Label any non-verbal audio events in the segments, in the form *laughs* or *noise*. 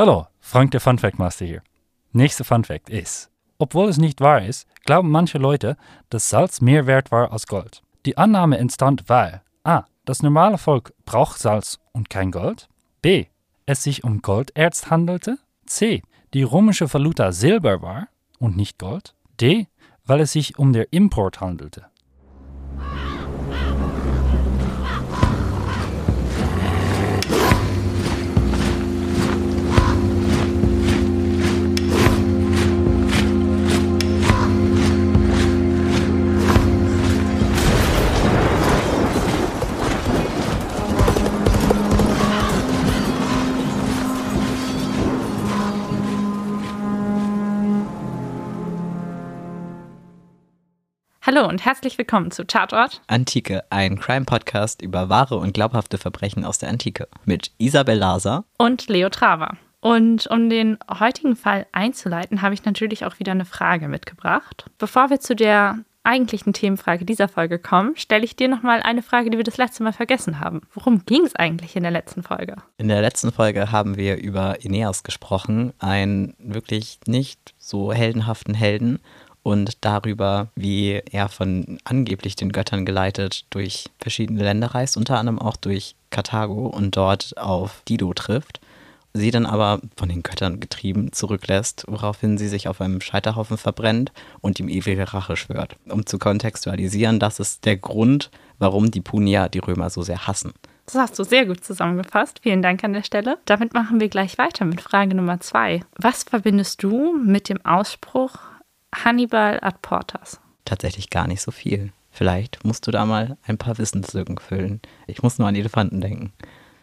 Hallo, Frank der Funfact Master hier. Nächster Funfact ist, obwohl es nicht wahr ist, glauben manche Leute, dass Salz mehr wert war als Gold. Die Annahme entstand, weil a. das normale Volk braucht Salz und kein Gold, b. es sich um Golderz handelte, c. die römische Valuta Silber war und nicht Gold, d. weil es sich um der Import handelte. Hallo und herzlich willkommen zu Tatort Antike, ein Crime-Podcast über wahre und glaubhafte Verbrechen aus der Antike mit Isabel Laser und Leo Traver. Und um den heutigen Fall einzuleiten, habe ich natürlich auch wieder eine Frage mitgebracht. Bevor wir zu der eigentlichen Themenfrage dieser Folge kommen, stelle ich dir nochmal eine Frage, die wir das letzte Mal vergessen haben. Worum ging es eigentlich in der letzten Folge? In der letzten Folge haben wir über Aeneas gesprochen, einen wirklich nicht so heldenhaften Helden und darüber, wie er von angeblich den Göttern geleitet durch verschiedene Länder reist, unter anderem auch durch Karthago und dort auf Dido trifft. Sie dann aber von den Göttern getrieben zurücklässt, woraufhin sie sich auf einem Scheiterhaufen verbrennt und ihm ewige Rache schwört. Um zu kontextualisieren, das ist der Grund, warum die Punier die Römer so sehr hassen. Das hast du sehr gut zusammengefasst. Vielen Dank an der Stelle. Damit machen wir gleich weiter mit Frage Nummer zwei. Was verbindest du mit dem Ausspruch Hannibal ad Portas? Tatsächlich gar nicht so viel. Vielleicht musst du da mal ein paar Wissenslücken füllen. Ich muss nur an Elefanten denken.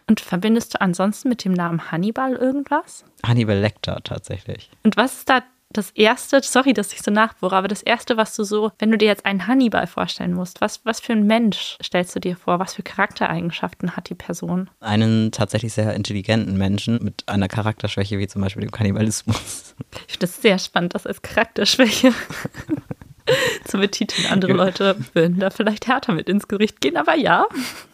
Und verbindest du ansonsten mit dem Namen Hannibal irgendwas? Hannibal Lecter tatsächlich. Und was ist da das erste, sorry, dass ich so nachbohre, aber das erste, was du so, wenn du dir jetzt einen Hannibal vorstellen musst, was, was für ein Mensch stellst du dir vor? Was für Charaktereigenschaften hat die Person? Einen tatsächlich sehr intelligenten Menschen mit einer Charakterschwäche wie zum Beispiel dem Kannibalismus. Ich finde das sehr spannend, das als Charakterschwäche *laughs* zu betiteln. Andere Leute würden da vielleicht härter mit ins Gericht gehen, aber ja.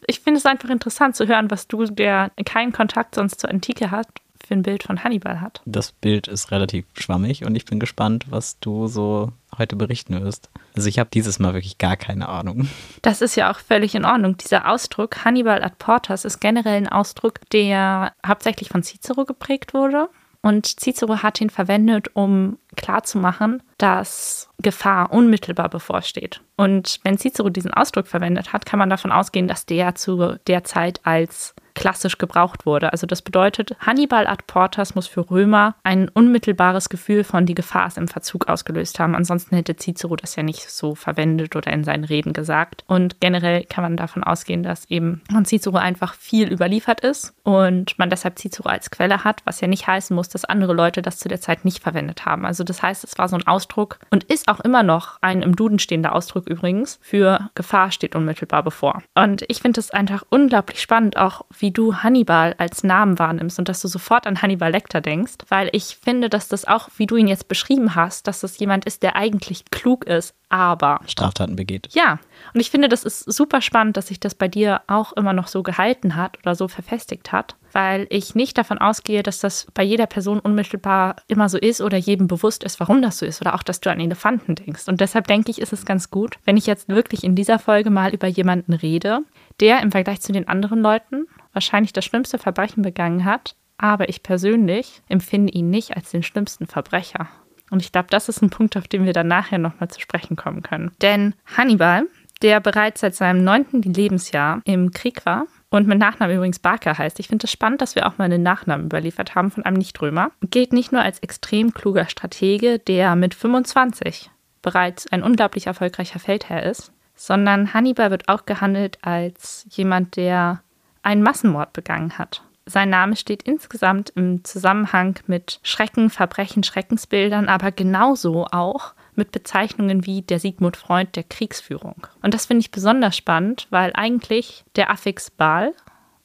Ich finde es einfach interessant zu hören, was du, der keinen Kontakt sonst zur Antike hat, für ein Bild von Hannibal hat. Das Bild ist relativ schwammig und ich bin gespannt, was du so heute berichten wirst. Also ich habe dieses Mal wirklich gar keine Ahnung. Das ist ja auch völlig in Ordnung. Dieser Ausdruck Hannibal ad Portas ist generell ein Ausdruck, der hauptsächlich von Cicero geprägt wurde. Und Cicero hat ihn verwendet, um klarzumachen, dass Gefahr unmittelbar bevorsteht. Und wenn Cicero diesen Ausdruck verwendet hat, kann man davon ausgehen, dass der zu der Zeit als klassisch gebraucht wurde. Also das bedeutet, Hannibal ad Portas muss für Römer ein unmittelbares Gefühl von die Gefahr ist im Verzug ausgelöst haben. Ansonsten hätte Cicero das ja nicht so verwendet oder in seinen Reden gesagt. Und generell kann man davon ausgehen, dass eben von Cicero einfach viel überliefert ist und man deshalb Cicero als Quelle hat, was ja nicht heißen muss, dass andere Leute das zu der Zeit nicht verwendet haben. Also das heißt, es war so ein Ausdruck und ist auch immer noch ein im Duden stehender Ausdruck übrigens für Gefahr steht unmittelbar bevor. Und ich finde es einfach unglaublich spannend, auch wie du Hannibal als Namen wahrnimmst und dass du sofort an Hannibal Lecter denkst, weil ich finde, dass das auch, wie du ihn jetzt beschrieben hast, dass das jemand ist, der eigentlich klug ist, aber Straftaten begeht. Ja, und ich finde, das ist super spannend, dass sich das bei dir auch immer noch so gehalten hat oder so verfestigt hat, weil ich nicht davon ausgehe, dass das bei jeder Person unmittelbar immer so ist oder jedem bewusst ist, warum das so ist oder auch, dass du an Elefanten denkst. Und deshalb denke ich, ist es ganz gut, wenn ich jetzt wirklich in dieser Folge mal über jemanden rede, der im Vergleich zu den anderen Leuten wahrscheinlich das schlimmste Verbrechen begangen hat, aber ich persönlich empfinde ihn nicht als den schlimmsten Verbrecher. Und ich glaube, das ist ein Punkt, auf den wir dann nachher nochmal zu sprechen kommen können. Denn Hannibal, der bereits seit seinem neunten Lebensjahr im Krieg war und mit Nachnamen übrigens Barker heißt, ich finde es das spannend, dass wir auch mal einen Nachnamen überliefert haben von einem Nichtrömer, gilt nicht nur als extrem kluger Stratege, der mit 25 bereits ein unglaublich erfolgreicher Feldherr ist, sondern Hannibal wird auch gehandelt als jemand, der einen Massenmord begangen hat. Sein Name steht insgesamt im Zusammenhang mit Schrecken, Verbrechen, Schreckensbildern, aber genauso auch mit Bezeichnungen wie der Sigmund Freund der Kriegsführung. Und das finde ich besonders spannend, weil eigentlich der Affix Baal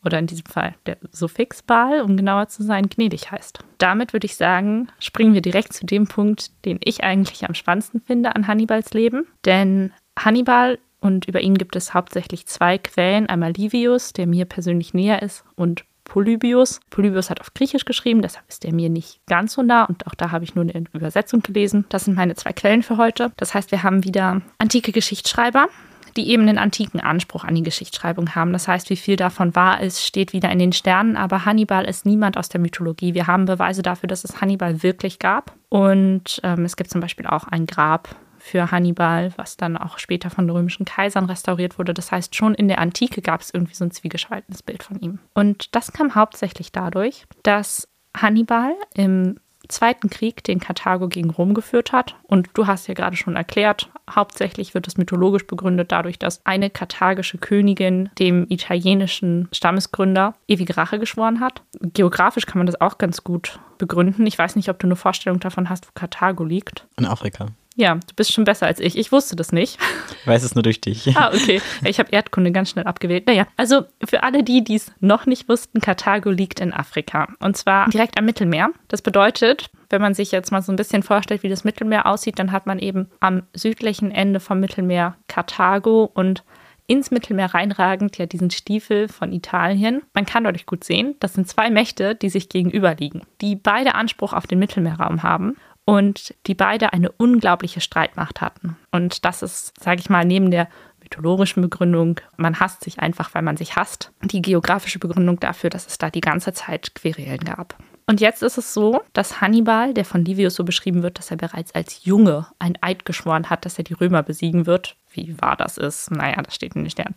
oder in diesem Fall der Suffix Baal, um genauer zu sein, gnädig heißt. Damit würde ich sagen, springen wir direkt zu dem Punkt, den ich eigentlich am spannendsten finde an Hannibals Leben. Denn Hannibal und über ihn gibt es hauptsächlich zwei Quellen. Einmal Livius, der mir persönlich näher ist, und Polybius. Polybius hat auf Griechisch geschrieben, deshalb ist er mir nicht ganz so nah und auch da habe ich nur eine Übersetzung gelesen. Das sind meine zwei Quellen für heute. Das heißt, wir haben wieder antike Geschichtsschreiber, die eben einen antiken Anspruch an die Geschichtsschreibung haben. Das heißt, wie viel davon wahr ist, steht wieder in den Sternen. Aber Hannibal ist niemand aus der Mythologie. Wir haben Beweise dafür, dass es Hannibal wirklich gab. Und ähm, es gibt zum Beispiel auch ein Grab für Hannibal, was dann auch später von römischen Kaisern restauriert wurde. Das heißt, schon in der Antike gab es irgendwie so ein zwiegespaltenes Bild von ihm. Und das kam hauptsächlich dadurch, dass Hannibal im Zweiten Krieg, den Karthago gegen Rom geführt hat. Und du hast ja gerade schon erklärt, hauptsächlich wird es mythologisch begründet dadurch, dass eine karthagische Königin dem italienischen Stammesgründer ewige Rache geschworen hat. Geografisch kann man das auch ganz gut begründen. Ich weiß nicht, ob du eine Vorstellung davon hast, wo Karthago liegt. In Afrika. Ja, du bist schon besser als ich. Ich wusste das nicht. Ich weiß es nur durch dich. Ah, okay. Ich habe Erdkunde ganz schnell abgewählt. Naja, also für alle die, die es noch nicht wussten, Karthago liegt in Afrika. Und zwar direkt am Mittelmeer. Das bedeutet, wenn man sich jetzt mal so ein bisschen vorstellt, wie das Mittelmeer aussieht, dann hat man eben am südlichen Ende vom Mittelmeer Karthago und ins Mittelmeer reinragend ja diesen Stiefel von Italien. Man kann dadurch gut sehen, das sind zwei Mächte, die sich gegenüberliegen, die beide Anspruch auf den Mittelmeerraum haben und die beide eine unglaubliche Streitmacht hatten. Und das ist, sage ich mal, neben der mythologischen Begründung, man hasst sich einfach, weil man sich hasst, die geografische Begründung dafür, dass es da die ganze Zeit Querelen gab. Und jetzt ist es so, dass Hannibal, der von Livius so beschrieben wird, dass er bereits als Junge ein Eid geschworen hat, dass er die Römer besiegen wird. Wie wahr das ist, naja, das steht in den Sternen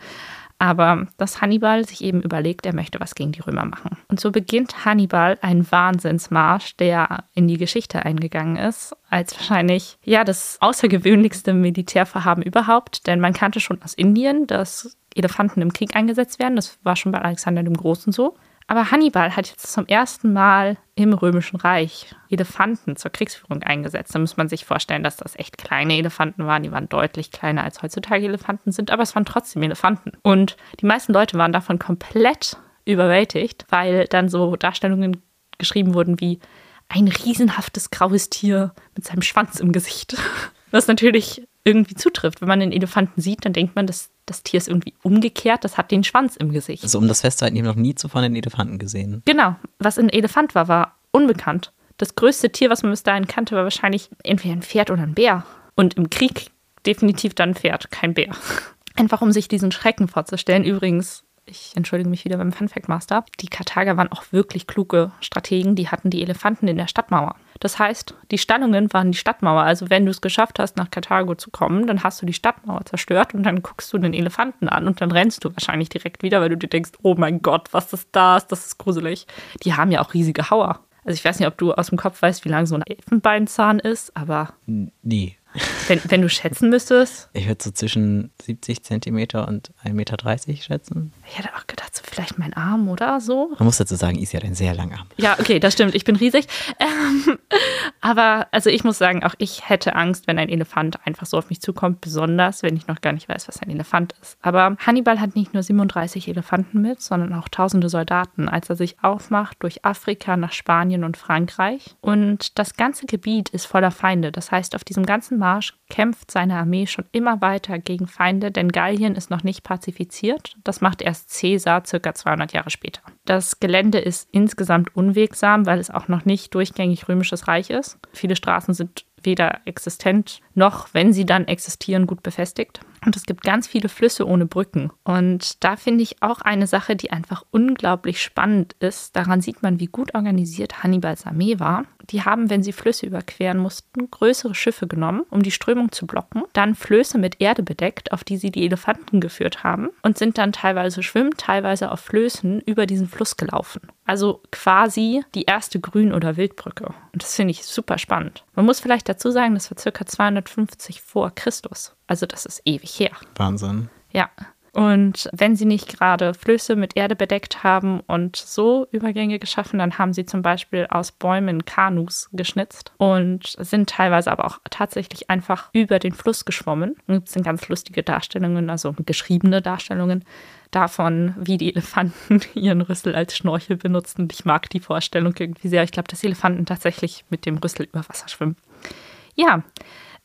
aber dass Hannibal sich eben überlegt, er möchte was gegen die Römer machen. Und so beginnt Hannibal einen Wahnsinnsmarsch, der in die Geschichte eingegangen ist, als wahrscheinlich ja das außergewöhnlichste Militärvorhaben überhaupt, denn man kannte schon aus Indien, dass Elefanten im Krieg eingesetzt werden. Das war schon bei Alexander dem Großen so. Aber Hannibal hat jetzt zum ersten Mal im Römischen Reich Elefanten zur Kriegsführung eingesetzt. Da muss man sich vorstellen, dass das echt kleine Elefanten waren. Die waren deutlich kleiner als heutzutage Elefanten sind, aber es waren trotzdem Elefanten. Und die meisten Leute waren davon komplett überwältigt, weil dann so Darstellungen geschrieben wurden wie ein riesenhaftes graues Tier mit seinem Schwanz im Gesicht. *laughs* Was natürlich irgendwie zutrifft. Wenn man einen Elefanten sieht, dann denkt man, das, das Tier ist irgendwie umgekehrt, das hat den Schwanz im Gesicht. Also um das festzuhalten, ich habe noch nie zuvor einen Elefanten gesehen. Genau. Was ein Elefant war, war unbekannt. Das größte Tier, was man bis dahin kannte, war wahrscheinlich entweder ein Pferd oder ein Bär. Und im Krieg definitiv dann ein Pferd, kein Bär. *laughs* Einfach um sich diesen Schrecken vorzustellen. Übrigens, ich entschuldige mich wieder beim Funfact Master, die Karthager waren auch wirklich kluge Strategen, die hatten die Elefanten in der Stadtmauer. Das heißt, die Stallungen waren die Stadtmauer. Also wenn du es geschafft hast, nach Karthago zu kommen, dann hast du die Stadtmauer zerstört und dann guckst du den Elefanten an und dann rennst du wahrscheinlich direkt wieder, weil du dir denkst, oh mein Gott, was ist das? Das ist gruselig. Die haben ja auch riesige Hauer. Also ich weiß nicht, ob du aus dem Kopf weißt, wie lang so ein Elfenbeinzahn ist, aber. Nee. Wenn, wenn du schätzen müsstest. Ich würde so zwischen 70 Zentimeter und 1,30 Meter schätzen. Ich hätte auch gedacht, so vielleicht mein Arm oder so. Man muss dazu sagen, Isi hat einen sehr langen Arm. Ja, okay, das stimmt. Ich bin riesig. Ähm, aber also ich muss sagen, auch ich hätte Angst, wenn ein Elefant einfach so auf mich zukommt, besonders wenn ich noch gar nicht weiß, was ein Elefant ist. Aber Hannibal hat nicht nur 37 Elefanten mit, sondern auch tausende Soldaten, als er sich aufmacht durch Afrika nach Spanien und Frankreich. Und das ganze Gebiet ist voller Feinde. Das heißt, auf diesem ganzen Marsch kämpft seine Armee schon immer weiter gegen Feinde, denn Gallien ist noch nicht pazifiziert. Das macht erst Caesar circa 200 Jahre später. Das Gelände ist insgesamt unwegsam, weil es auch noch nicht durchgängig römisches Reich ist. Viele Straßen sind weder existent noch, wenn sie dann existieren, gut befestigt. Und es gibt ganz viele Flüsse ohne Brücken. Und da finde ich auch eine Sache, die einfach unglaublich spannend ist. Daran sieht man, wie gut organisiert Hannibals Armee war. Die haben, wenn sie Flüsse überqueren mussten, größere Schiffe genommen, um die Strömung zu blocken, dann Flöße mit Erde bedeckt, auf die sie die Elefanten geführt haben und sind dann teilweise schwimmen, teilweise auf Flößen über diesen Fluss gelaufen. Also quasi die erste Grün- oder Wildbrücke. Und das finde ich super spannend. Man muss vielleicht dazu sagen, das war circa 250 vor Christus. Also das ist ewig her. Wahnsinn. Ja. Und wenn sie nicht gerade Flöße mit Erde bedeckt haben und so Übergänge geschaffen, dann haben sie zum Beispiel aus Bäumen Kanus geschnitzt und sind teilweise aber auch tatsächlich einfach über den Fluss geschwommen. Es sind ganz lustige Darstellungen, also geschriebene Darstellungen davon, wie die Elefanten *laughs* ihren Rüssel als Schnorchel benutzen. Ich mag die Vorstellung irgendwie sehr. Ich glaube, dass Elefanten tatsächlich mit dem Rüssel über Wasser schwimmen. Ja,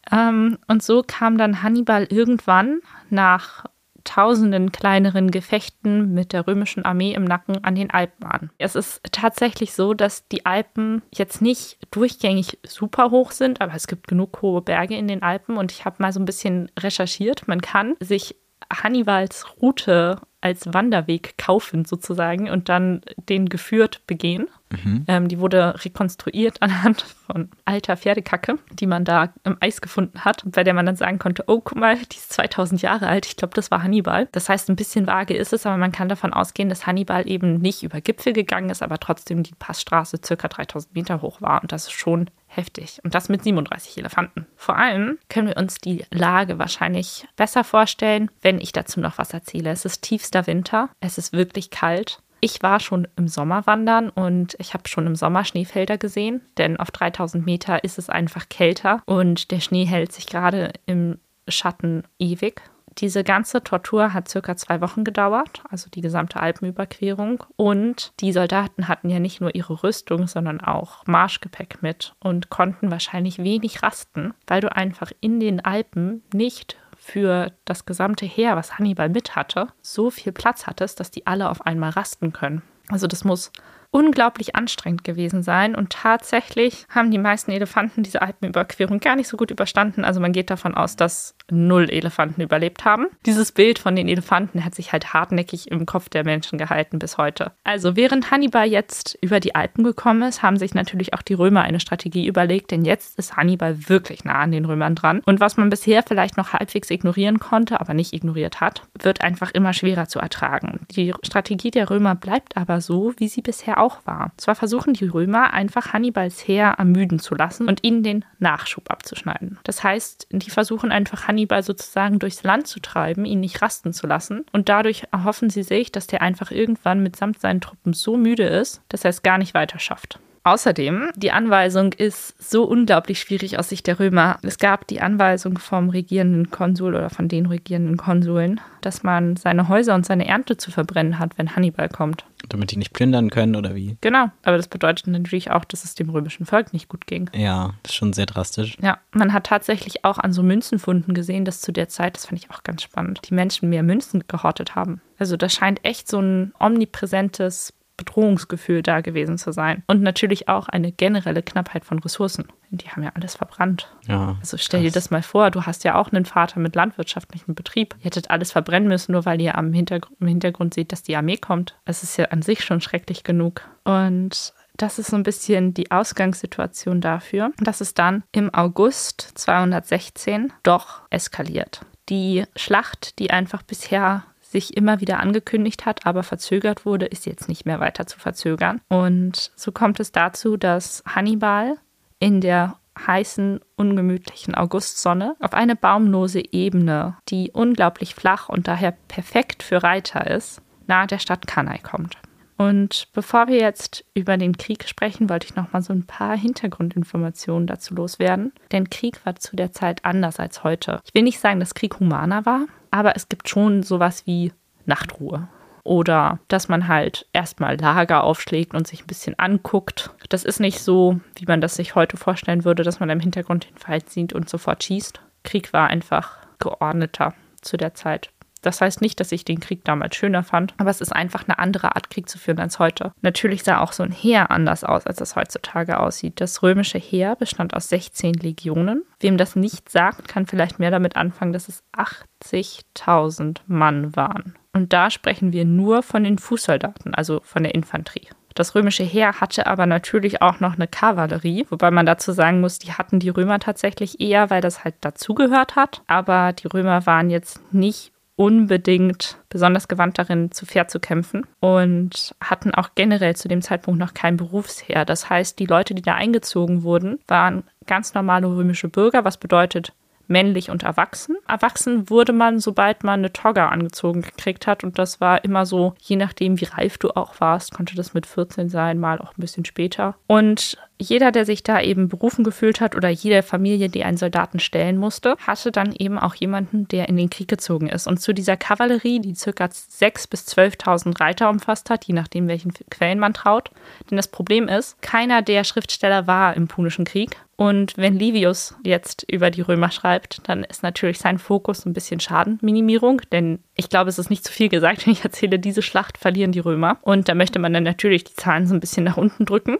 ähm, und so kam dann Hannibal irgendwann nach tausenden kleineren Gefechten mit der römischen Armee im Nacken an den Alpen an. Es ist tatsächlich so, dass die Alpen jetzt nicht durchgängig super hoch sind, aber es gibt genug hohe Berge in den Alpen und ich habe mal so ein bisschen recherchiert. Man kann sich Hannibals Route als Wanderweg kaufen sozusagen und dann den geführt begehen. Mhm. Ähm, die wurde rekonstruiert *laughs* anhand von alter Pferdekacke, die man da im Eis gefunden hat, bei der man dann sagen konnte, oh, guck mal, die ist 2000 Jahre alt. Ich glaube, das war Hannibal. Das heißt, ein bisschen vage ist es, aber man kann davon ausgehen, dass Hannibal eben nicht über Gipfel gegangen ist, aber trotzdem die Passstraße circa 3000 Meter hoch war. Und das ist schon heftig. Und das mit 37 Elefanten. Vor allem können wir uns die Lage wahrscheinlich besser vorstellen, wenn ich dazu noch was erzähle. Es ist tiefster Winter, es ist wirklich kalt. Ich war schon im Sommer wandern und ich habe schon im Sommer Schneefelder gesehen, denn auf 3000 Meter ist es einfach kälter und der Schnee hält sich gerade im Schatten ewig. Diese ganze Tortur hat circa zwei Wochen gedauert, also die gesamte Alpenüberquerung. Und die Soldaten hatten ja nicht nur ihre Rüstung, sondern auch Marschgepäck mit und konnten wahrscheinlich wenig rasten, weil du einfach in den Alpen nicht für das gesamte Heer, was Hannibal mit hatte, so viel Platz hattest, dass die alle auf einmal rasten können. Also das muss unglaublich anstrengend gewesen sein. Und tatsächlich haben die meisten Elefanten diese Alpenüberquerung gar nicht so gut überstanden. Also man geht davon aus, dass null Elefanten überlebt haben. Dieses Bild von den Elefanten hat sich halt hartnäckig im Kopf der Menschen gehalten bis heute. Also während Hannibal jetzt über die Alpen gekommen ist, haben sich natürlich auch die Römer eine Strategie überlegt, denn jetzt ist Hannibal wirklich nah an den Römern dran. Und was man bisher vielleicht noch halbwegs ignorieren konnte, aber nicht ignoriert hat, wird einfach immer schwerer zu ertragen. Die Strategie der Römer bleibt aber so, wie sie bisher auch war. Zwar versuchen die Römer einfach Hannibals Heer ermüden zu lassen und ihnen den Nachschub abzuschneiden. Das heißt, die versuchen einfach Hannibal sozusagen durchs Land zu treiben, ihn nicht rasten zu lassen und dadurch erhoffen sie sich, dass der einfach irgendwann mitsamt seinen Truppen so müde ist, dass er es gar nicht weiter schafft. Außerdem, die Anweisung ist so unglaublich schwierig aus Sicht der Römer. Es gab die Anweisung vom regierenden Konsul oder von den regierenden Konsuln, dass man seine Häuser und seine Ernte zu verbrennen hat, wenn Hannibal kommt. Damit die nicht plündern können oder wie? Genau, aber das bedeutet natürlich auch, dass es dem römischen Volk nicht gut ging. Ja, das ist schon sehr drastisch. Ja, man hat tatsächlich auch an so Münzenfunden gesehen, dass zu der Zeit, das fand ich auch ganz spannend, die Menschen mehr Münzen gehortet haben. Also das scheint echt so ein omnipräsentes Bedrohungsgefühl da gewesen zu sein. Und natürlich auch eine generelle Knappheit von Ressourcen. Die haben ja alles verbrannt. Ja, also stell krass. dir das mal vor, du hast ja auch einen Vater mit landwirtschaftlichem Betrieb. Ihr hättet alles verbrennen müssen, nur weil ihr am Hintergr im Hintergrund seht, dass die Armee kommt. Es ist ja an sich schon schrecklich genug. Und das ist so ein bisschen die Ausgangssituation dafür, dass es dann im August 216 doch eskaliert. Die Schlacht, die einfach bisher sich immer wieder angekündigt hat, aber verzögert wurde, ist jetzt nicht mehr weiter zu verzögern. Und so kommt es dazu, dass Hannibal in der heißen, ungemütlichen Augustsonne auf eine baumlose Ebene, die unglaublich flach und daher perfekt für Reiter ist, nahe der Stadt Cannae kommt. Und bevor wir jetzt über den Krieg sprechen, wollte ich noch mal so ein paar Hintergrundinformationen dazu loswerden. Denn Krieg war zu der Zeit anders als heute. Ich will nicht sagen, dass Krieg humaner war, aber es gibt schon sowas wie Nachtruhe. Oder dass man halt erstmal Lager aufschlägt und sich ein bisschen anguckt. Das ist nicht so, wie man das sich heute vorstellen würde, dass man im Hintergrund den Feind sieht und sofort schießt. Krieg war einfach geordneter zu der Zeit. Das heißt nicht, dass ich den Krieg damals schöner fand, aber es ist einfach eine andere Art, Krieg zu führen als heute. Natürlich sah auch so ein Heer anders aus, als es heutzutage aussieht. Das römische Heer bestand aus 16 Legionen. Wem das nicht sagt, kann vielleicht mehr damit anfangen, dass es 80.000 Mann waren. Und da sprechen wir nur von den Fußsoldaten, also von der Infanterie. Das römische Heer hatte aber natürlich auch noch eine Kavallerie, wobei man dazu sagen muss, die hatten die Römer tatsächlich eher, weil das halt dazugehört hat. Aber die Römer waren jetzt nicht unbedingt besonders gewandt darin, zu Pferd zu kämpfen und hatten auch generell zu dem Zeitpunkt noch kein Berufsheer. Das heißt, die Leute, die da eingezogen wurden, waren ganz normale römische Bürger, was bedeutet männlich und erwachsen. Erwachsen wurde man, sobald man eine Togga angezogen gekriegt hat und das war immer so, je nachdem, wie reif du auch warst, konnte das mit 14 sein, mal auch ein bisschen später. Und jeder, der sich da eben berufen gefühlt hat oder jede Familie, die einen Soldaten stellen musste, hatte dann eben auch jemanden, der in den Krieg gezogen ist. Und zu dieser Kavallerie, die ca. 6.000 bis 12.000 Reiter umfasst hat, je nachdem, welchen Quellen man traut. Denn das Problem ist, keiner der Schriftsteller war im Punischen Krieg. Und wenn Livius jetzt über die Römer schreibt, dann ist natürlich sein Fokus ein bisschen Schadenminimierung, denn ich glaube, es ist nicht zu viel gesagt, *laughs* wenn ich erzähle, diese Schlacht verlieren die Römer. Und da möchte man dann natürlich die Zahlen so ein bisschen nach unten drücken.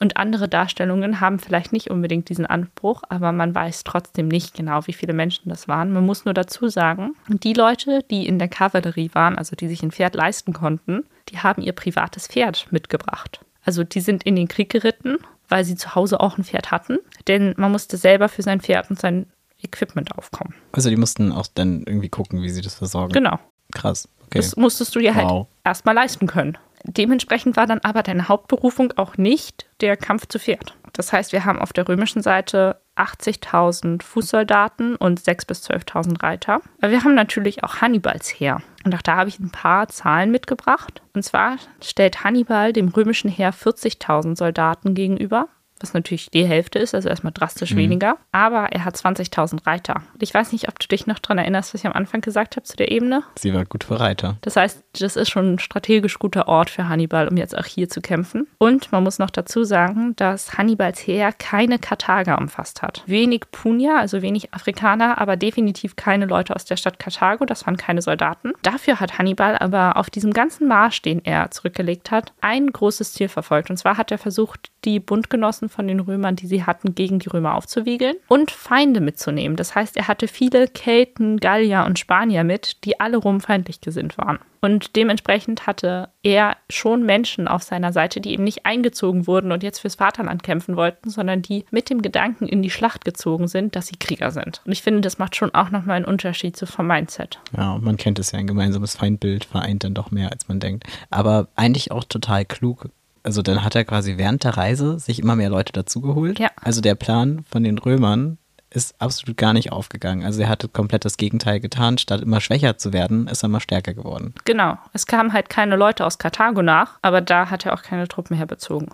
Und andere Darstellungen haben vielleicht nicht unbedingt diesen Anspruch, aber man weiß trotzdem nicht genau, wie viele Menschen das waren. Man muss nur dazu sagen, die Leute, die in der Kavallerie waren, also die sich ein Pferd leisten konnten, die haben ihr privates Pferd mitgebracht. Also die sind in den Krieg geritten, weil sie zu Hause auch ein Pferd hatten, denn man musste selber für sein Pferd und sein Equipment aufkommen. Also die mussten auch dann irgendwie gucken, wie sie das versorgen. Genau. Krass. Okay. Das musstest du dir halt Wow. erstmal leisten können. Dementsprechend war dann aber deine Hauptberufung auch nicht der Kampf zu Pferd. Das heißt, wir haben auf der römischen Seite 80.000 Fußsoldaten und 6.000 bis 12.000 Reiter. Aber wir haben natürlich auch Hannibals Heer. Und auch da habe ich ein paar Zahlen mitgebracht. Und zwar stellt Hannibal dem römischen Heer 40.000 Soldaten gegenüber, was natürlich die Hälfte ist, also erstmal drastisch weniger. Aber er hat 20.000 Reiter. Und ich weiß nicht, ob du dich noch daran erinnerst, was ich am Anfang gesagt habe zu der Ebene. Sie war gut für Reiter. Das heißt, das ist schon ein strategisch guter Ort für Hannibal, um jetzt auch hier zu kämpfen. Und man muss noch dazu sagen, dass Hannibals Heer keine Karthager umfasst hat. Wenig Punier, also wenig Afrikaner, aber definitiv keine Leute aus der Stadt Karthago. Das waren keine Soldaten. Dafür hat Hannibal aber auf diesem ganzen Marsch, den er zurückgelegt hat, ein großes Ziel verfolgt. Und zwar hat er versucht, die Bundgenossen von den Römern, die sie hatten, gegen die Römer aufzuwiegeln und Feinde mitzunehmen. Das heißt, er hatte viele Kelten, Gallier und Spanier mit, die alle rumfeindlich gesinnt waren. Und dementsprechend hatte er schon Menschen auf seiner Seite, die eben nicht eingezogen wurden und jetzt fürs Vaterland kämpfen wollten, sondern die mit dem Gedanken in die Schlacht gezogen sind, dass sie Krieger sind. Und ich finde, das macht schon auch nochmal einen Unterschied so vom Mindset. Ja, man kennt es ja, ein gemeinsames Feindbild vereint dann doch mehr, als man denkt. Aber eigentlich auch total klug. Also dann hat er quasi während der Reise sich immer mehr Leute dazugeholt. Ja. Also der Plan von den Römern ist absolut gar nicht aufgegangen. Also er hatte komplett das Gegenteil getan. Statt immer schwächer zu werden, ist er immer stärker geworden. Genau, es kamen halt keine Leute aus Karthago nach, aber da hat er auch keine Truppen herbezogen.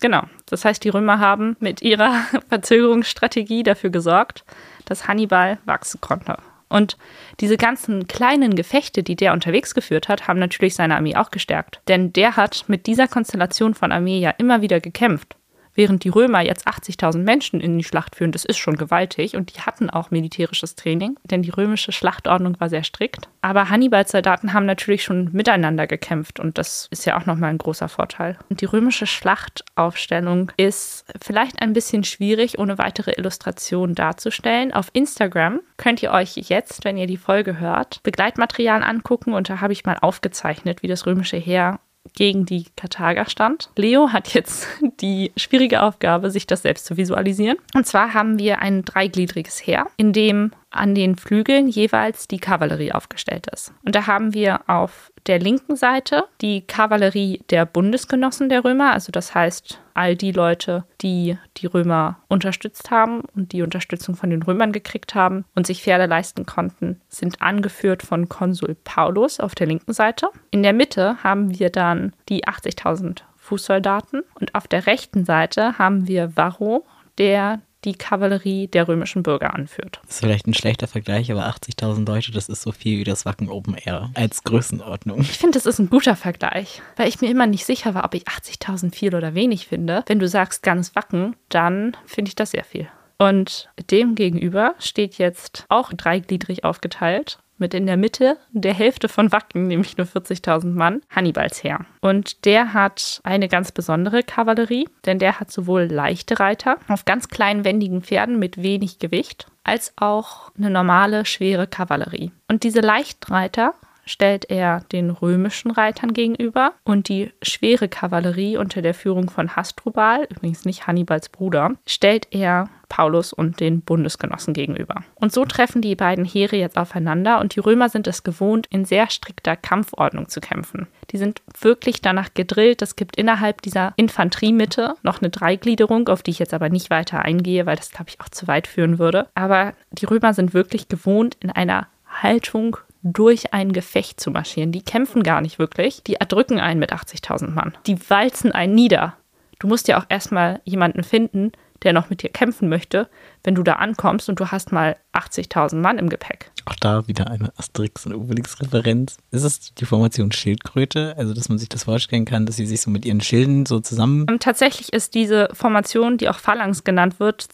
Genau, das heißt, die Römer haben mit ihrer *laughs* Verzögerungsstrategie dafür gesorgt, dass Hannibal wachsen konnte. Und diese ganzen kleinen Gefechte, die der unterwegs geführt hat, haben natürlich seine Armee auch gestärkt. Denn der hat mit dieser Konstellation von Armee ja immer wieder gekämpft. Während die Römer jetzt 80.000 Menschen in die Schlacht führen, das ist schon gewaltig und die hatten auch militärisches Training, denn die römische Schlachtordnung war sehr strikt. Aber Hannibals Soldaten haben natürlich schon miteinander gekämpft und das ist ja auch nochmal ein großer Vorteil. Und die römische Schlachtaufstellung ist vielleicht ein bisschen schwierig, ohne weitere Illustrationen darzustellen. Auf Instagram könnt ihr euch jetzt, wenn ihr die Folge hört, Begleitmaterial angucken und da habe ich mal aufgezeichnet, wie das römische Heer gegen die Karthager stand. Leo hat jetzt *laughs* die schwierige Aufgabe, sich das selbst zu visualisieren. Und zwar haben wir ein dreigliedriges Heer, in dem an den Flügeln jeweils die Kavallerie aufgestellt ist. Und da haben wir auf der linken Seite die Kavallerie der Bundesgenossen der Römer, also das heißt all die Leute, die die Römer unterstützt haben und die Unterstützung von den Römern gekriegt haben und sich Pferde leisten konnten, sind angeführt von Konsul Paulus auf der linken Seite. In der Mitte haben wir dann die 80.000 Fußsoldaten und auf der rechten Seite haben wir Varro, der die Kavallerie der römischen Bürger anführt. Das ist vielleicht ein schlechter Vergleich, aber 80.000 Leute, das ist so viel wie das Wacken Open Air als Größenordnung. Ich finde, das ist ein guter Vergleich, weil ich mir immer nicht sicher war, ob ich 80.000 viel oder wenig finde. Wenn du sagst ganz Wacken, dann finde ich das sehr viel. Und dem gegenüber steht jetzt auch dreigliedrig aufgeteilt mit in der Mitte der Hälfte von Wacken, nämlich nur 40.000 Mann, Hannibals Heer. Und der hat eine ganz besondere Kavallerie, denn der hat sowohl leichte Reiter auf ganz kleinen, wendigen Pferden mit wenig Gewicht, als auch eine normale, schwere Kavallerie. Und diese Leichtreiter stellt er den römischen Reitern gegenüber und die schwere Kavallerie unter der Führung von Hasdrubal, übrigens nicht Hannibals Bruder, stellt er Paulus und den Bundesgenossen gegenüber. Und so treffen die beiden Heere jetzt aufeinander und die Römer sind es gewohnt, in sehr strikter Kampfordnung zu kämpfen. Die sind wirklich danach gedrillt. Es gibt innerhalb dieser Infanteriemitte noch eine Dreigliederung, auf die ich jetzt aber nicht weiter eingehe, weil das, glaube ich, auch zu weit führen würde. Aber die Römer sind wirklich gewohnt, in einer Haltung durch ein Gefecht zu marschieren. Die kämpfen gar nicht wirklich. Die erdrücken einen mit 80.000 Mann. Die walzen einen nieder. Du musst ja auch erstmal jemanden finden, der noch mit dir kämpfen möchte, wenn du da ankommst und du hast mal 80.000 Mann im Gepäck. Auch da wieder eine Asterix- und Obelix-Referenz. Ist es die Formation Schildkröte? Also, dass man sich das vorstellen kann, dass sie sich so mit ihren Schilden so zusammen. Und tatsächlich ist diese Formation, die auch Phalanx genannt wird,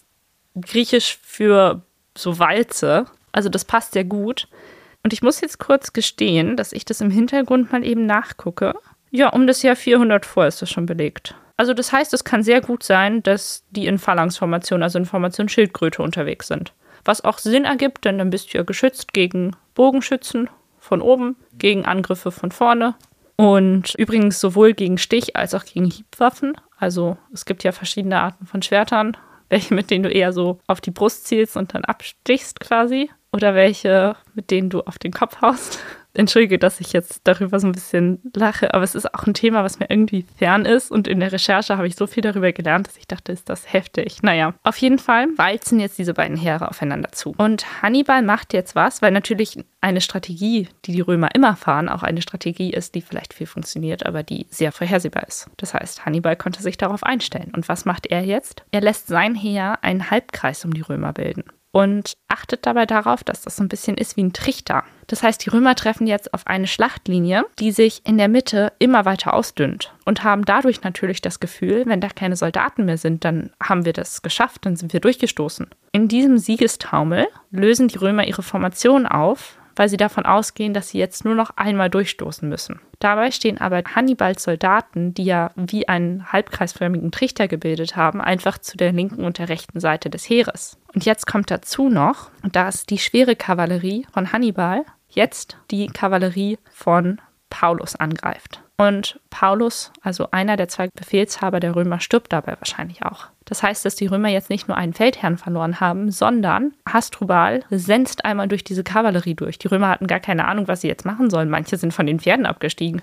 griechisch für so Walze. Also, das passt sehr gut. Und ich muss jetzt kurz gestehen, dass ich das im Hintergrund mal eben nachgucke. Ja, um das Jahr 400 vor ist das schon belegt. Also das heißt, es kann sehr gut sein, dass die in Phalanx-Formation, also in Formation Schildkröte unterwegs sind. Was auch Sinn ergibt, denn dann bist du ja geschützt gegen Bogenschützen von oben, gegen Angriffe von vorne und übrigens sowohl gegen Stich als auch gegen Hiebwaffen. Also es gibt ja verschiedene Arten von Schwertern, *laughs* welche mit denen du eher so auf die Brust zielst und dann abstichst quasi oder welche mit denen du auf den Kopf haust. Entschuldige, dass ich jetzt darüber so ein bisschen lache, aber es ist auch ein Thema, was mir irgendwie fern ist. Und in der Recherche habe ich so viel darüber gelernt, dass ich dachte, ist das heftig. Naja, auf jeden Fall walzen jetzt diese beiden Heere aufeinander zu. Und Hannibal macht jetzt was, weil natürlich eine Strategie, die die Römer immer fahren, auch eine Strategie ist, die vielleicht viel funktioniert, aber die sehr vorhersehbar ist. Das heißt, Hannibal konnte sich darauf einstellen. Und was macht er jetzt? Er lässt sein Heer einen Halbkreis um die Römer bilden und achtet dabei darauf, dass das so ein bisschen ist wie ein Trichter. Das heißt, die Römer treffen jetzt auf eine Schlachtlinie, die sich in der Mitte immer weiter ausdünnt und haben dadurch natürlich das Gefühl, wenn da keine Soldaten mehr sind, dann haben wir das geschafft, dann sind wir durchgestoßen. In diesem Siegestaumel lösen die Römer ihre Formation auf, weil sie davon ausgehen, dass sie jetzt nur noch einmal durchstoßen müssen. Dabei stehen aber Hannibals Soldaten, die ja wie einen halbkreisförmigen Trichter gebildet haben, einfach zu der linken und der rechten Seite des Heeres. Und jetzt kommt dazu noch, dass die schwere Kavallerie von Hannibal jetzt die Kavallerie von Paulus angreift. Und Paulus, also einer der zwei Befehlshaber der Römer, stirbt dabei wahrscheinlich auch. Das heißt, dass die Römer jetzt nicht nur einen Feldherrn verloren haben, sondern Hasdrubal senzt einmal durch diese Kavallerie durch. Die Römer hatten gar keine Ahnung, was sie jetzt machen sollen. Manche sind von den Pferden abgestiegen.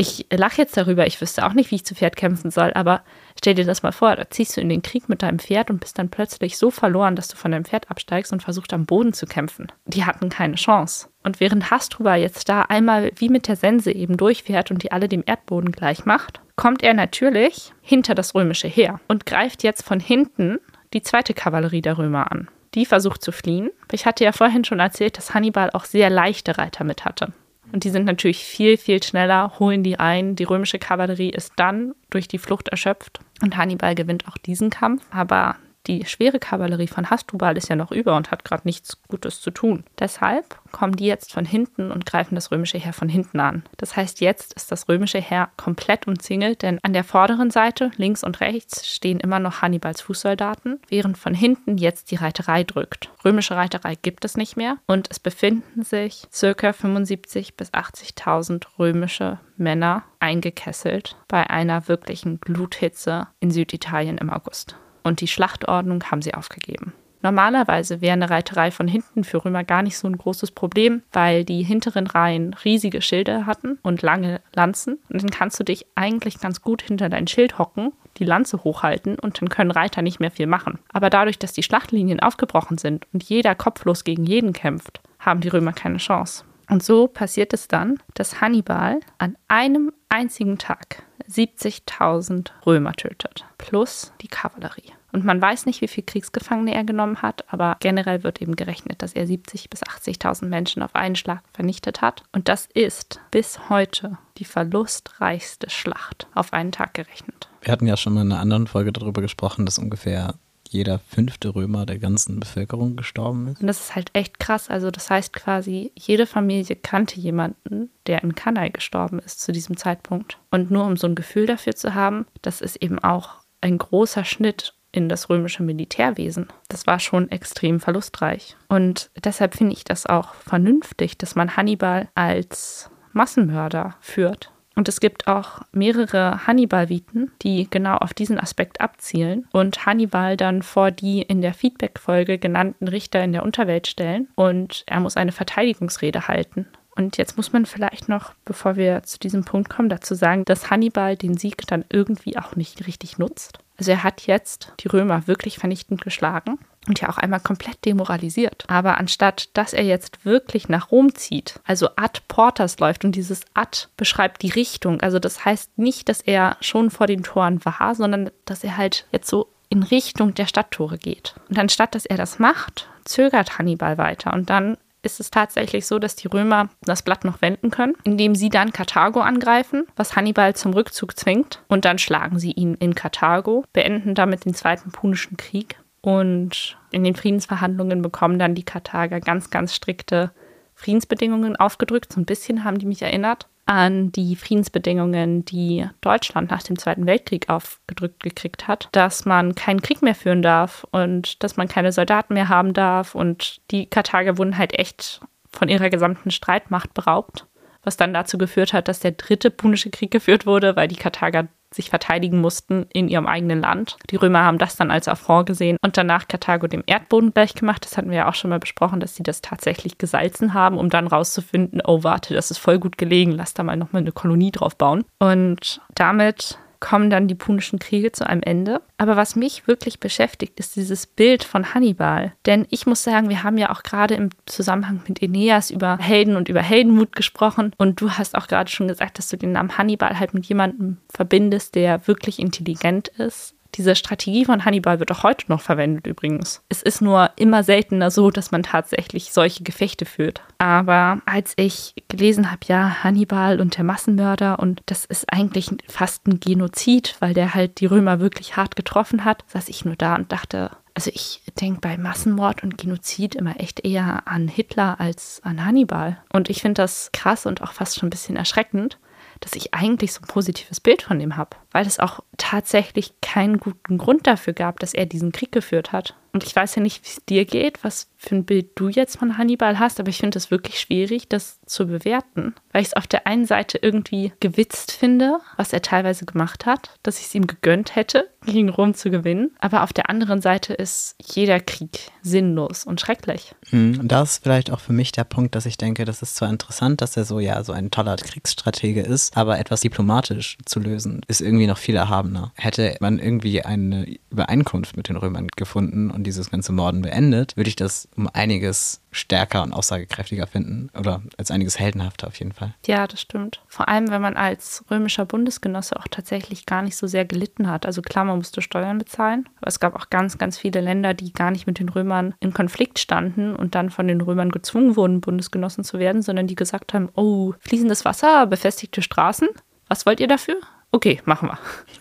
Ich lache jetzt darüber, ich wüsste auch nicht, wie ich zu Pferd kämpfen soll, aber stell dir das mal vor, da ziehst du in den Krieg mit deinem Pferd und bist dann plötzlich so verloren, dass du von deinem Pferd absteigst und versuchst am Boden zu kämpfen. Die hatten keine Chance. Und während Hasdrubal jetzt da einmal wie mit der Sense eben durchfährt und die alle dem Erdboden gleich macht, kommt er natürlich hinter das römische Heer und greift jetzt von hinten die zweite Kavallerie der Römer an. Die versucht zu fliehen. Ich hatte ja vorhin schon erzählt, dass Hannibal auch sehr leichte Reiter mit hatte. Und die sind natürlich viel, viel schneller, holen die ein. Die römische Kavallerie ist dann durch die Flucht erschöpft. Und Hannibal gewinnt auch diesen Kampf. Aber die schwere Kavallerie von Hasdrubal ist ja noch über und hat gerade nichts Gutes zu tun. Deshalb kommen die jetzt von hinten und greifen das römische Heer von hinten an. Das heißt, jetzt ist das römische Heer komplett umzingelt, denn an der vorderen Seite, links und rechts, stehen immer noch Hannibals Fußsoldaten, während von hinten jetzt die Reiterei drückt. Römische Reiterei gibt es nicht mehr und es befinden sich ca. 75.000 bis 80.000 römische Männer eingekesselt bei einer wirklichen Gluthitze in Süditalien im August und die Schlachtordnung haben sie aufgegeben. Normalerweise wäre eine Reiterei von hinten für Römer gar nicht so ein großes Problem, weil die hinteren Reihen riesige Schilde hatten und lange Lanzen. Und dann kannst du dich eigentlich ganz gut hinter dein Schild hocken, die Lanze hochhalten und dann können Reiter nicht mehr viel machen. Aber dadurch, dass die Schlachtlinien aufgebrochen sind und jeder kopflos gegen jeden kämpft, haben die Römer keine Chance. Und so passiert es dann, dass Hannibal an einem einzigen Tag 70.000 Römer tötet, plus die Kavallerie. Und man weiß nicht, wie viele Kriegsgefangene er genommen hat, aber generell wird eben gerechnet, dass er 70.000 bis 80.000 Menschen auf einen Schlag vernichtet hat. Und das ist bis heute die verlustreichste Schlacht auf einen Tag gerechnet. Wir hatten ja schon mal in einer anderen Folge darüber gesprochen, dass ungefähr jeder fünfte Römer der ganzen Bevölkerung gestorben ist. Und das ist halt echt krass. Also das heißt quasi, jede Familie kannte jemanden, der in Kanai gestorben ist zu diesem Zeitpunkt. Und nur um so ein Gefühl dafür zu haben, das ist eben auch ein großer Schnitt in das römische Militärwesen. Das war schon extrem verlustreich. Und deshalb finde ich das auch vernünftig, dass man Hannibal als Massenmörder führt und es gibt auch mehrere Hannibal-Viten, die genau auf diesen Aspekt abzielen und Hannibal dann vor die in der Feedback-Folge genannten Richter in der Unterwelt stellen und er muss eine Verteidigungsrede halten. Und jetzt muss man vielleicht noch, bevor wir zu diesem Punkt kommen, dazu sagen, dass Hannibal den Sieg dann irgendwie auch nicht richtig nutzt. Also er hat jetzt die Römer wirklich vernichtend geschlagen und ja auch einmal komplett demoralisiert. Aber anstatt dass er jetzt wirklich nach Rom zieht, also ad portas läuft und dieses ad beschreibt die Richtung, also das heißt nicht, dass er schon vor den Toren war, sondern dass er halt jetzt so in Richtung der Stadttore geht. Und anstatt dass er das macht, zögert Hannibal weiter und dann ist es tatsächlich so, dass die Römer das Blatt noch wenden können, indem sie dann Karthago angreifen, was Hannibal zum Rückzug zwingt. Und dann schlagen sie ihn in Karthago, beenden damit den Zweiten Punischen Krieg. Und in den Friedensverhandlungen bekommen dann die Karthager ganz, ganz strikte Friedensbedingungen aufgedrückt. So ein bisschen haben die mich erinnert an die Friedensbedingungen, die Deutschland nach dem Zweiten Weltkrieg aufgedrückt gekriegt hat, dass man keinen Krieg mehr führen darf und dass man keine Soldaten mehr haben darf. Und die Karthager wurden halt echt von ihrer gesamten Streitmacht beraubt, was dann dazu geführt hat, dass der dritte Punische Krieg geführt wurde, weil die Karthager sich verteidigen mussten in ihrem eigenen Land. Die Römer haben das dann als Affront gesehen und danach Karthago dem Erdboden gleich gemacht. Das hatten wir ja auch schon mal besprochen, dass sie das tatsächlich gesalzen haben, um dann rauszufinden, oh warte, das ist voll gut gelegen, lass da mal nochmal eine Kolonie drauf bauen. Und damit kommen dann die Punischen Kriege zu einem Ende. Aber was mich wirklich beschäftigt, ist dieses Bild von Hannibal. Denn ich muss sagen, wir haben ja auch gerade im Zusammenhang mit Aeneas über Helden und über Heldenmut gesprochen. Und du hast auch gerade schon gesagt, dass du den Namen Hannibal halt mit jemandem verbindest, der wirklich intelligent ist, diese Strategie von Hannibal wird auch heute noch verwendet übrigens. Es ist nur immer seltener so, dass man tatsächlich solche Gefechte führt. Aber als ich gelesen habe, ja, Hannibal und der Massenmörder und das ist eigentlich fast ein Genozid, weil der halt die Römer wirklich hart getroffen hat, saß ich nur da und dachte, also ich denke bei Massenmord und Genozid immer echt eher an Hitler als an Hannibal. Und ich finde das krass und auch fast schon ein bisschen erschreckend, dass ich eigentlich so ein positives Bild von ihm habe, weil es auch tatsächlich keinen guten Grund dafür gab, dass er diesen Krieg geführt hat. Und ich weiß ja nicht, wie es dir geht, was für ein Bild du jetzt von Hannibal hast, aber ich finde es wirklich schwierig, das zu bewerten, weil ich es auf der einen Seite irgendwie gewitzt finde, was er teilweise gemacht hat, dass ich es ihm gegönnt hätte, gegen Rom zu gewinnen, aber auf der anderen Seite ist jeder Krieg sinnlos und schrecklich. Hm, und das ist vielleicht auch für mich der Punkt, dass ich denke, das ist zwar interessant, dass er so ja so ein toller Kriegsstratege ist, aber etwas diplomatisch zu lösen, ist irgendwie noch viel erhabener. Hätte man irgendwie eine Übereinkunft mit den Römern gefunden und dieses ganze Morden beendet, würde ich das um einiges stärker und aussagekräftiger finden oder als einiges heldenhafter auf jeden Fall. Ja, das stimmt. Vor allem, wenn man als römischer Bundesgenosse auch tatsächlich gar nicht so sehr gelitten hat. Also klar, man musste Steuern bezahlen, aber es gab auch ganz, ganz viele Länder, die gar nicht mit den Römern in Konflikt standen und dann von den Römern gezwungen wurden, Bundesgenossen zu werden, sondern die gesagt haben, oh, fließendes Wasser, befestigte Straßen, was wollt ihr dafür? Okay, machen wir.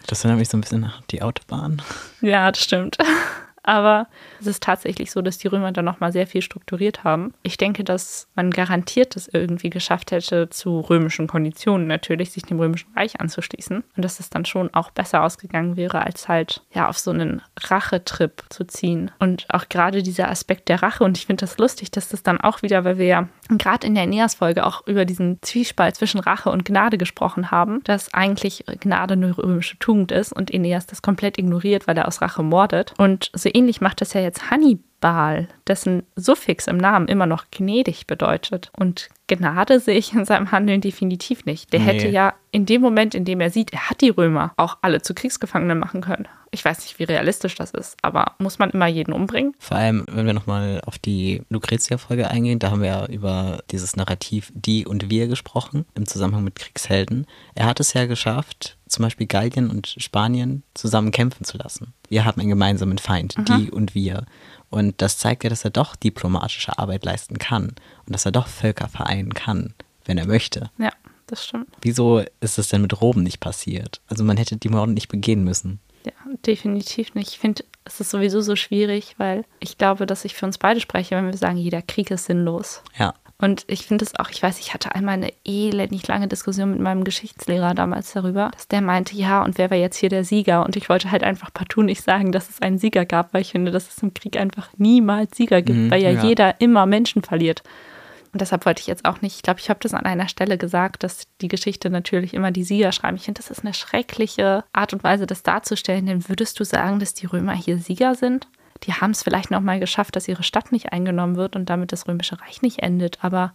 Das erinnert mich so ein bisschen an die Autobahn. Ja, das stimmt. Aber es ist tatsächlich so, dass die Römer dann nochmal sehr viel strukturiert haben. Ich denke, dass man garantiert das irgendwie geschafft hätte, zu römischen Konditionen natürlich, sich dem römischen Reich anzuschließen. Und dass es dann schon auch besser ausgegangen wäre, als halt ja auf so einen Rachetrip zu ziehen. Und auch gerade dieser Aspekt der Rache. Und ich finde das lustig, dass das dann auch wieder, weil wir ja gerade in der Aeneas-Folge auch über diesen Zwiespalt zwischen Rache und Gnade gesprochen haben, dass eigentlich Gnade eine römische Tugend ist und Aeneas das komplett ignoriert, weil er aus Rache mordet. Und so ähnlich macht das ja jetzt Hannibal, dessen Suffix im Namen immer noch gnädig bedeutet. Und Gnade sehe ich in seinem Handeln definitiv nicht. Der nee. hätte ja in dem Moment, in dem er sieht, er hat die Römer auch alle zu Kriegsgefangenen machen können. Ich weiß nicht, wie realistisch das ist, aber muss man immer jeden umbringen? Vor allem, wenn wir nochmal auf die Lucretia-Folge eingehen, da haben wir ja über dieses Narrativ die und wir gesprochen im Zusammenhang mit Kriegshelden. Er hat es ja geschafft, zum Beispiel Gallien und Spanien zusammen kämpfen zu lassen. Wir haben einen gemeinsamen Feind, mhm. die und wir. Und das zeigt ja, dass er doch diplomatische Arbeit leisten kann und dass er doch Völker vereinen kann, wenn er möchte. Ja, das stimmt. Wieso ist es denn mit Rom nicht passiert? Also man hätte die Morde nicht begehen müssen. Ja, definitiv nicht. Ich finde, es ist sowieso so schwierig, weil ich glaube, dass ich für uns beide spreche, wenn wir sagen, jeder Krieg ist sinnlos. Ja. Und ich finde es auch, ich weiß, ich hatte einmal eine elendig lange Diskussion mit meinem Geschichtslehrer damals darüber, dass der meinte, ja, und wer war jetzt hier der Sieger? Und ich wollte halt einfach partout nicht sagen, dass es einen Sieger gab, weil ich finde, dass es im Krieg einfach niemals Sieger gibt, mhm, weil ja, ja jeder immer Menschen verliert. Und deshalb wollte ich jetzt auch nicht, ich glaube, ich habe das an einer Stelle gesagt, dass die Geschichte natürlich immer die Sieger schreiben. Ich finde, das ist eine schreckliche Art und Weise, das darzustellen. Denn würdest du sagen, dass die Römer hier Sieger sind? Die haben es vielleicht noch mal geschafft, dass ihre Stadt nicht eingenommen wird und damit das Römische Reich nicht endet. Aber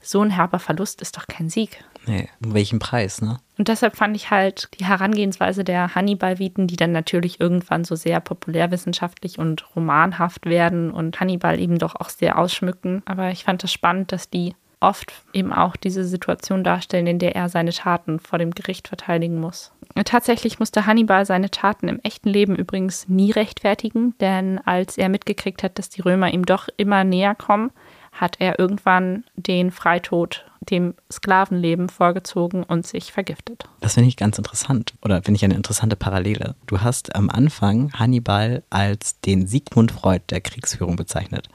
so ein herber Verlust ist doch kein Sieg. Nee, um welchen Preis, ne? Und deshalb fand ich halt die Herangehensweise der Hannibal-Viten, die dann natürlich irgendwann so sehr populärwissenschaftlich und romanhaft werden und Hannibal eben doch auch sehr ausschmücken. Aber ich fand es das spannend, dass die oft eben auch diese Situation darstellen, in der er seine Taten vor dem Gericht verteidigen muss. Tatsächlich musste Hannibal seine Taten im echten Leben übrigens nie rechtfertigen, denn als er mitgekriegt hat, dass die Römer ihm doch immer näher kommen, hat er irgendwann den Freitod dem Sklavenleben vorgezogen und sich vergiftet. Das finde ich ganz interessant oder finde ich eine interessante Parallele. Du hast am Anfang Hannibal als den Sigmund Freud der Kriegsführung bezeichnet.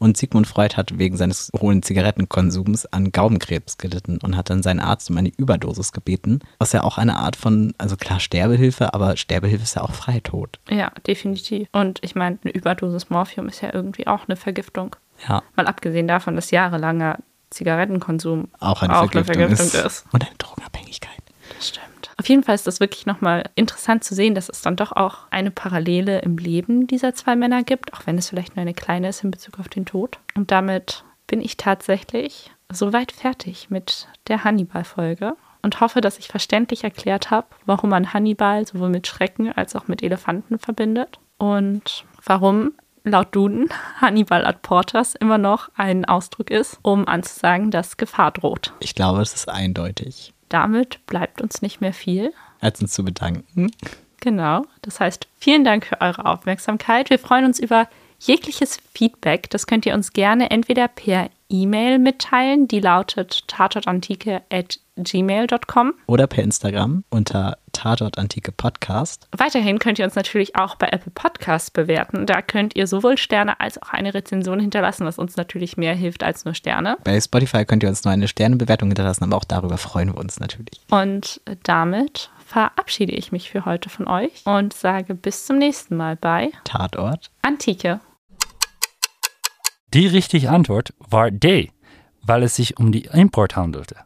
Und Sigmund Freud hat wegen seines hohen Zigarettenkonsums an Gaumenkrebs gelitten und hat dann seinen Arzt um eine Überdosis gebeten, was ja auch eine Art von, also klar Sterbehilfe, aber Sterbehilfe ist ja auch Freitod. Ja, definitiv. Und ich meine, eine Überdosis Morphium ist ja irgendwie auch eine Vergiftung. Ja. Mal abgesehen davon, dass jahrelanger Zigarettenkonsum auch eine, auch Vergiftung, eine Vergiftung ist. ist. Und eine Drogenabhängigkeit. Das stimmt. Auf jeden Fall ist das wirklich nochmal interessant zu sehen, dass es dann doch auch eine Parallele im Leben dieser zwei Männer gibt, auch wenn es vielleicht nur eine kleine ist in Bezug auf den Tod. Und damit bin ich tatsächlich soweit fertig mit der Hannibal-Folge und hoffe, dass ich verständlich erklärt habe, warum man Hannibal sowohl mit Schrecken als auch mit Elefanten verbindet und warum laut Duden *laughs* Hannibal ad Portas immer noch ein Ausdruck ist, um anzusagen, dass Gefahr droht. Ich glaube, es ist eindeutig. Damit bleibt uns nicht mehr viel. Als uns zu bedanken. Genau. Das heißt, vielen Dank für eure Aufmerksamkeit. Wir freuen uns über jegliches Feedback. Das könnt ihr uns gerne entweder per E-Mail mitteilen, die lautet tatortantike.gmail.com. Oder per Instagram unter Tatortantike Podcast. Weiterhin könnt ihr uns natürlich auch bei Apple Podcasts bewerten. Da könnt ihr sowohl Sterne als auch eine Rezension hinterlassen, was uns natürlich mehr hilft als nur Sterne. Bei Spotify könnt ihr uns nur eine Sternebewertung hinterlassen, aber auch darüber freuen wir uns natürlich. Und damit verabschiede ich mich für heute von euch und sage bis zum nächsten Mal bei Tatort Antike. Die richtige Antwort war D, weil es sich um die Import handelte.